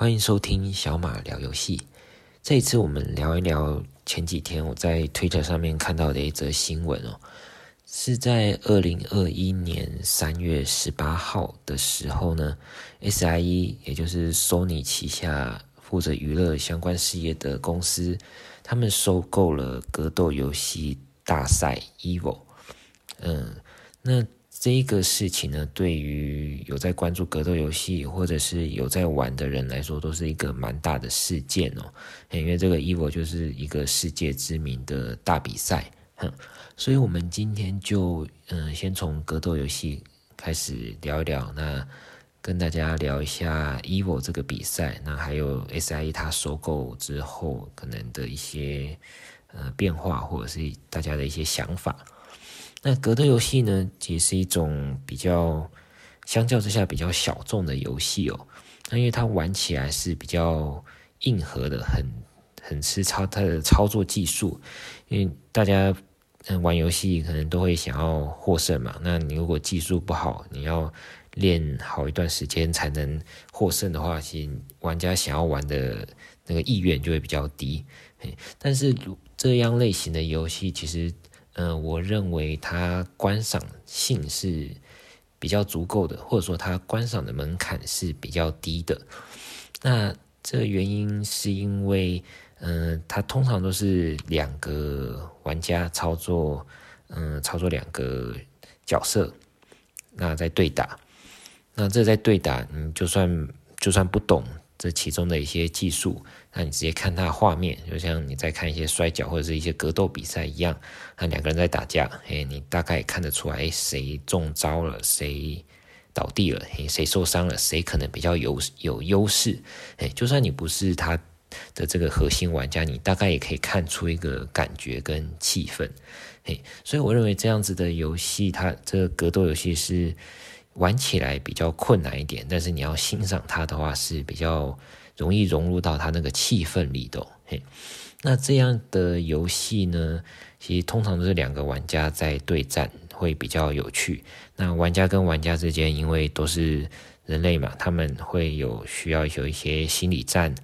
欢迎收听小马聊游戏。这一次我们聊一聊前几天我在 Twitter 上面看到的一则新闻哦，是在二零二一年三月十八号的时候呢，SIE 也就是 Sony 旗下负责娱乐相关事业的公司，他们收购了格斗游戏大赛 EVO。嗯，那。这一个事情呢，对于有在关注格斗游戏或者是有在玩的人来说，都是一个蛮大的事件哦。因为这个 EVO 就是一个世界知名的大比赛，哼。所以我们今天就嗯，先从格斗游戏开始聊一聊，那跟大家聊一下 EVO 这个比赛，那还有 SIE 它收购之后可能的一些呃变化，或者是大家的一些想法。那格斗游戏呢，其实是一种比较相较之下比较小众的游戏哦。那因为它玩起来是比较硬核的，很很吃操它的操作技术。因为大家玩游戏可能都会想要获胜嘛。那你如果技术不好，你要练好一段时间才能获胜的话，其实玩家想要玩的那个意愿就会比较低。但是这样类型的游戏其实。我认为它观赏性是比较足够的，或者说它观赏的门槛是比较低的。那这原因是因为，嗯、呃，它通常都是两个玩家操作，嗯、操作两个角色，那在对打。那这在对打，你就算就算不懂。这其中的一些技术，那你直接看它的画面，就像你在看一些摔跤或者是一些格斗比赛一样，那两个人在打架，嘿，你大概也看得出来，哎，谁中招了，谁倒地了，嘿，谁受伤了，谁可能比较有有优势，哎，就算你不是他的这个核心玩家，你大概也可以看出一个感觉跟气氛，嘿，所以我认为这样子的游戏，它这个格斗游戏是。玩起来比较困难一点，但是你要欣赏它的话是比较容易融入到它那个气氛里的。嘿，那这样的游戏呢，其实通常都是两个玩家在对战，会比较有趣。那玩家跟玩家之间，因为都是人类嘛，他们会有需要有一些心理战。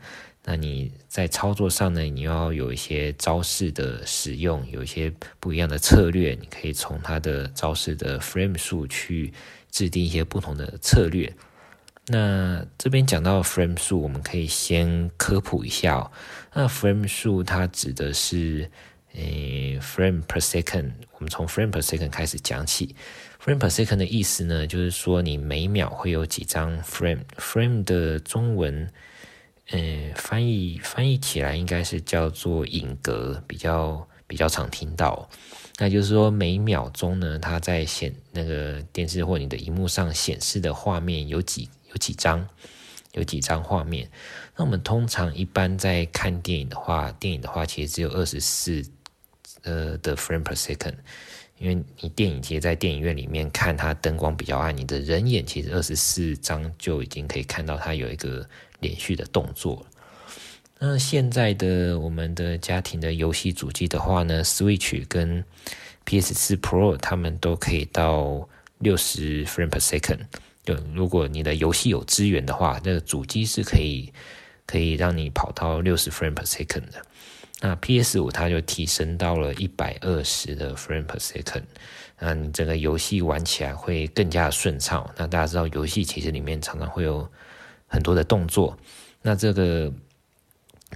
那你在操作上呢，你要有一些招式的使用，有一些不一样的策略，你可以从它的招式的 frame 数去。制定一些不同的策略。那这边讲到 frame 数，我们可以先科普一下哦。那 frame 数它指的是，诶，frame per second。我们从 frame per second 开始讲起。frame per second 的意思呢，就是说你每秒会有几张 frame。frame 的中文，诶，翻译翻译起来应该是叫做影格，比较比较常听到。那就是说，每秒钟呢，它在显那个电视或你的荧幕上显示的画面有几有几张，有几张画面。那我们通常一般在看电影的话，电影的话其实只有二十四呃的 frame per second，因为你电影其实，在电影院里面看它灯光比较暗，你的人眼其实二十四张就已经可以看到它有一个连续的动作。那现在的我们的家庭的游戏主机的话呢，Switch 跟 PS4 Pro 他们都可以到六十 frame per second。就如果你的游戏有资源的话，那个主机是可以可以让你跑到六十 frame per second 的。那 PS5 它就提升到了一百二十的 frame per second。那你整个游戏玩起来会更加顺畅。那大家知道游戏其实里面常常会有很多的动作，那这个。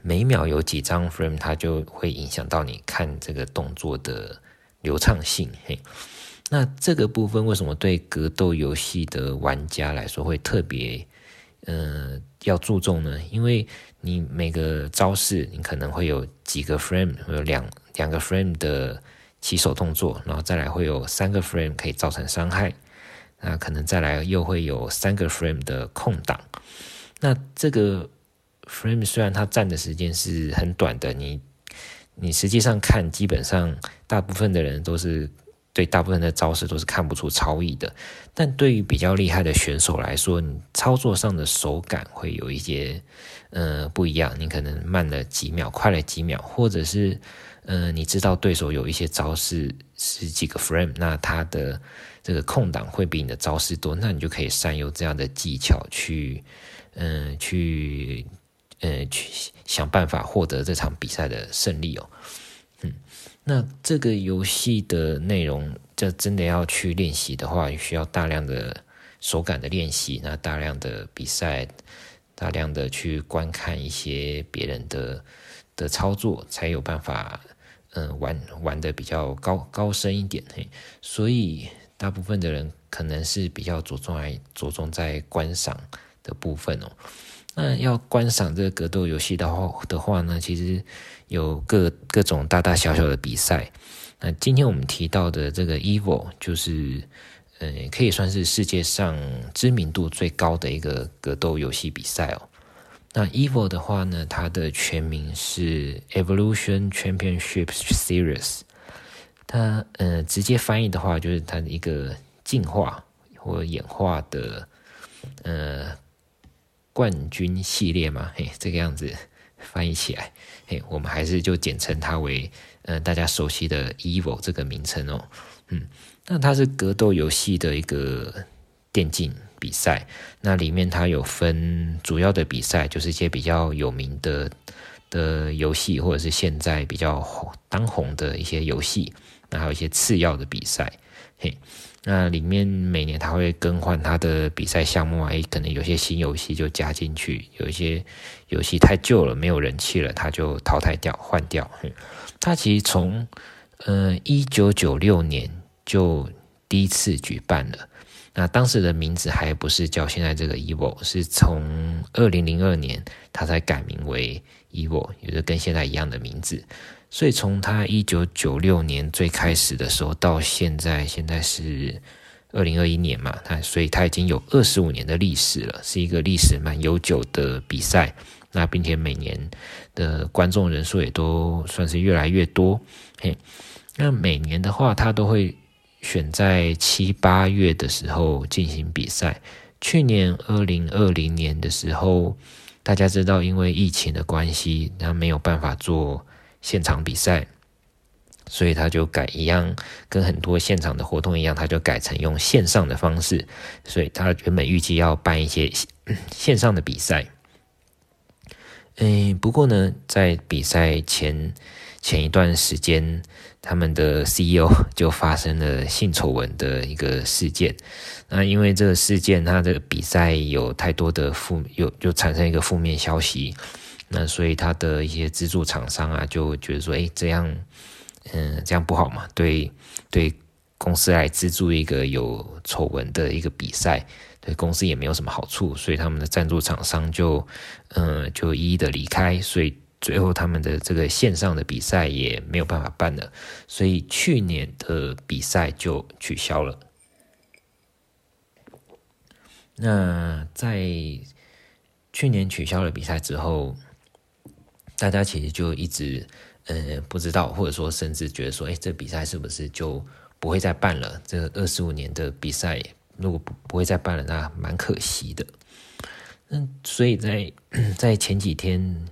每秒有几张 frame，它就会影响到你看这个动作的流畅性。嘿，那这个部分为什么对格斗游戏的玩家来说会特别，呃，要注重呢？因为你每个招式，你可能会有几个 frame，会有两两个 frame 的起手动作，然后再来会有三个 frame 可以造成伤害，那可能再来又会有三个 frame 的空档，那这个。Frame 虽然它占的时间是很短的，你你实际上看，基本上大部分的人都是对大部分的招式都是看不出差异的。但对于比较厉害的选手来说，你操作上的手感会有一些呃不一样。你可能慢了几秒，快了几秒，或者是呃你知道对手有一些招式十几个 frame，那他的这个空档会比你的招式多，那你就可以善用这样的技巧去。嗯、呃，去，呃，去想办法获得这场比赛的胜利哦。嗯，那这个游戏的内容，这真的要去练习的话，需要大量的手感的练习，那大量的比赛，大量的去观看一些别人的的操作，才有办法，嗯、玩玩的比较高高深一点。嘿，所以大部分的人可能是比较着重在着重在观赏的部分哦。那要观赏这个格斗游戏的话的话呢，其实有各各种大大小小的比赛。那今天我们提到的这个 EVO，就是呃，可以算是世界上知名度最高的一个格斗游戏比赛哦。那 EVO 的话呢，它的全名是 Evolution Championship Series。它呃，直接翻译的话，就是它的一个进化或演化的呃。冠军系列嘛，嘿，这个样子翻译起来，嘿，我们还是就简称它为，呃，大家熟悉的 EVO 这个名称哦，嗯，那它是格斗游戏的一个电竞比赛，那里面它有分主要的比赛，就是一些比较有名的的游戏，或者是现在比较红当红的一些游戏，那还有一些次要的比赛，嘿。那里面每年他会更换他的比赛项目啊，可能有些新游戏就加进去，有一些游戏太旧了，没有人气了，他就淘汰掉换掉。他其实从呃一九九六年就第一次举办了，那当时的名字还不是叫现在这个 EVO，是从二零零二年他才改名为 EVO，也就是跟现在一样的名字。所以从他一九九六年最开始的时候到现在，现在是二零二一年嘛，他所以他已经有二十五年的历史了，是一个历史蛮悠久的比赛。那并且每年的观众人数也都算是越来越多。嘿，那每年的话，他都会选在七八月的时候进行比赛。去年二零二零年的时候，大家知道因为疫情的关系，他没有办法做。现场比赛，所以他就改一样，跟很多现场的活动一样，他就改成用线上的方式。所以他原本预计要办一些线上的比赛。嗯，不过呢，在比赛前前一段时间，他们的 CEO 就发生了性丑闻的一个事件。那因为这个事件，他的比赛有太多的负，有就产生一个负面消息。那所以他的一些资助厂商啊，就觉得说，哎，这样，嗯，这样不好嘛，对，对公司来资助一个有丑闻的一个比赛，对公司也没有什么好处，所以他们的赞助厂商就，嗯，就一一的离开，所以最后他们的这个线上的比赛也没有办法办了，所以去年的比赛就取消了。那在去年取消了比赛之后。大家其实就一直，呃，不知道，或者说甚至觉得说，哎，这比赛是不是就不会再办了？这二十五年的比赛，如果不不会再办了，那蛮可惜的。嗯，所以在 在前几天，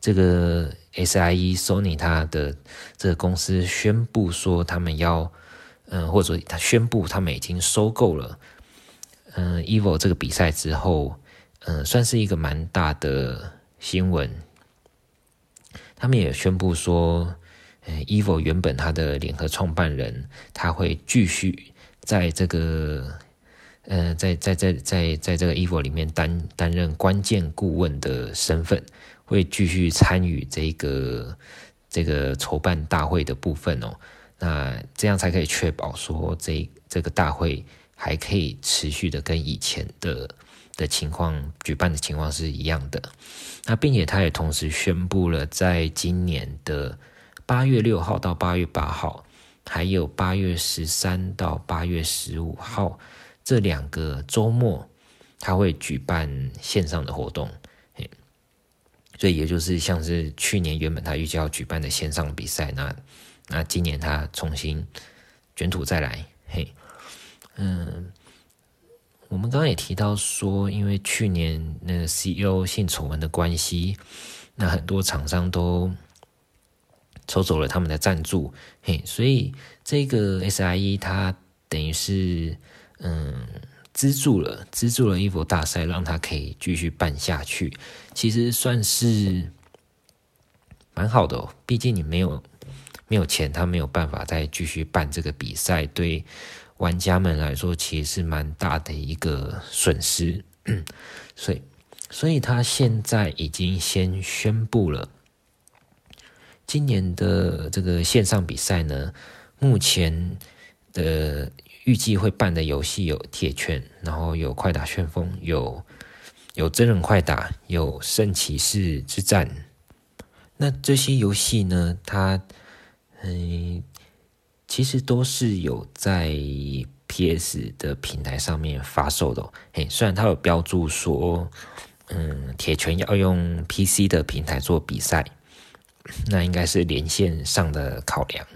这个 SIE Sony 它的这个公司宣布说，他们要，嗯、或者说他宣布他们已经收购了，嗯、，EVO 这个比赛之后，嗯、算是一个蛮大的新闻。他们也宣布说，呃，EVO 原本他的联合创办人，他会继续在这个，呃，在在在在在这个 EVO 里面担担任关键顾问的身份，会继续参与这个这个筹办大会的部分哦。那这样才可以确保说，这这个大会还可以持续的跟以前的。的情况，举办的情况是一样的，那并且他也同时宣布了，在今年的八月六号到八月八号，还有八月十三到八月十五号这两个周末，他会举办线上的活动，所以也就是像是去年原本他预计要举办的线上比赛，那那今年他重新卷土再来，嘿，嗯。我们刚刚也提到说，因为去年那个 CEO 性丑闻的关系，那很多厂商都抽走了他们的赞助，嘿，所以这个 SIE 它等于是嗯资助了资助了一佛大赛，让他可以继续办下去，其实算是蛮好的哦。毕竟你没有没有钱，他没有办法再继续办这个比赛，对玩家们来说其实是蛮大的一个损失。所以，所以他现在已经先宣布了，今年的这个线上比赛呢，目前的。预计会办的游戏有铁拳，然后有快打旋风，有有真人快打，有圣骑士之战。那这些游戏呢，它嗯，其实都是有在 PS 的平台上面发售的哦。嘿，虽然它有标注说，嗯，铁拳要用 PC 的平台做比赛，那应该是连线上的考量。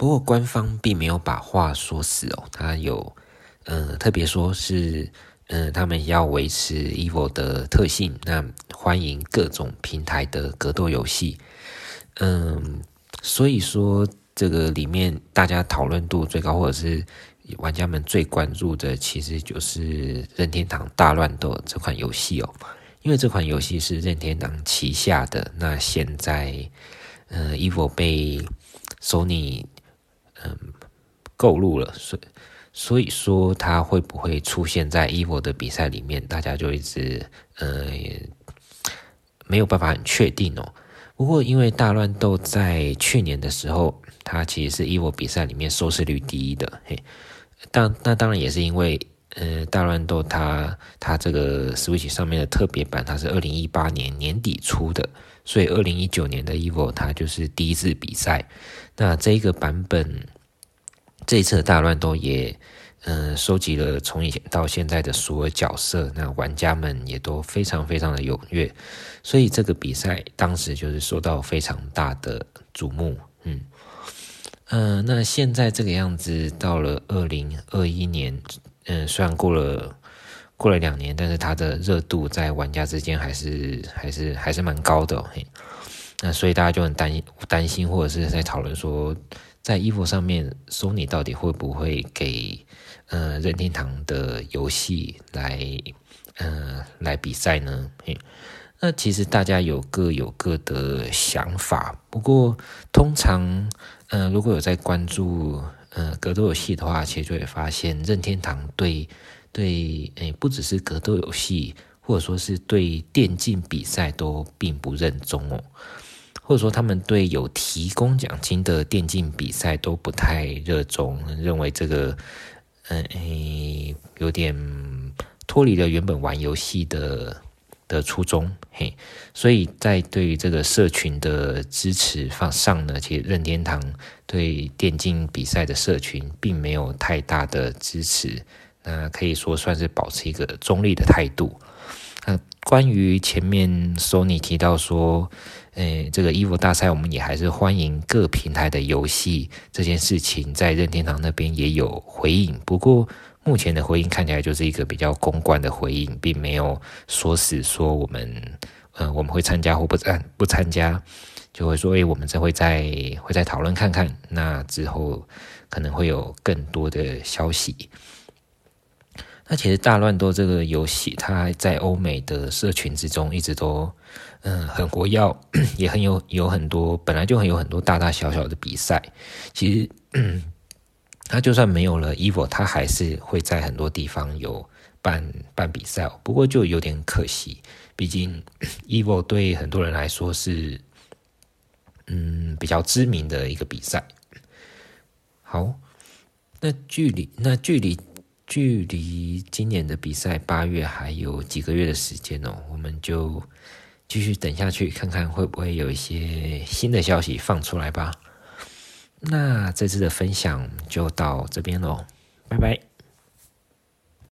不过官方并没有把话说死哦，他有，呃，特别说是，呃，他们要维持 EVO 的特性，那欢迎各种平台的格斗游戏，嗯，所以说这个里面大家讨论度最高，或者是玩家们最关注的，其实就是任天堂大乱斗这款游戏哦，因为这款游戏是任天堂旗下的，那现在，呃，EVO 被 Sony 嗯，购入了，所以所以说他会不会出现在 EVO 的比赛里面，大家就一直呃没有办法很确定哦。不过因为大乱斗在去年的时候，它其实是 EVO 比赛里面收视率第一的，嘿，当那当然也是因为呃大乱斗它它这个 Switch 上面的特别版，它是二零一八年年底出的。所以，二零一九年的 EVO 它就是第一次比赛。那这个版本，这一次的大乱斗也，嗯、呃，收集了从以前到现在的所有角色。那玩家们也都非常非常的踊跃。所以这个比赛当时就是受到非常大的瞩目。嗯，嗯、呃，那现在这个样子，到了二零二一年，嗯、虽然过了。过了两年，但是它的热度在玩家之间还是还是还是蛮高的哦，嘿。那所以大家就很担担心，或者是在讨论说，在 EVO 上面，Sony 到底会不会给呃任天堂的游戏来呃来比赛呢？嘿，那其实大家有各有各的想法。不过通常，呃，如果有在关注呃格斗游戏的话，其实就会发现任天堂对。对，诶，不只是格斗游戏，或者说是对电竞比赛都并不认真哦，或者说他们对有提供奖金的电竞比赛都不太热衷，认为这个，嗯，诶，有点脱离了原本玩游戏的的初衷，嘿，所以在对于这个社群的支持方上呢，其实任天堂对电竞比赛的社群并没有太大的支持。那可以说算是保持一个中立的态度。那关于前面 Sony 提到说，诶，这个 EVO 大赛我们也还是欢迎各平台的游戏这件事情，在任天堂那边也有回应。不过目前的回应看起来就是一个比较公关的回应，并没有说死说我们，嗯、我们会参加或不参不参加，就会说，诶，我们这会再会再讨论看看。那之后可能会有更多的消息。那其实大乱斗这个游戏，它在欧美的社群之中一直都，嗯，很活跃，也很有有很多本来就很有很多大大小小的比赛。其实，他就算没有了 EVO，他还是会在很多地方有办办比赛。不过就有点可惜，毕竟 EVO 对很多人来说是，嗯，比较知名的一个比赛。好，那距离那距离。距离今年的比赛八月还有几个月的时间哦，我们就继续等下去，看看会不会有一些新的消息放出来吧。那这次的分享就到这边喽，拜拜。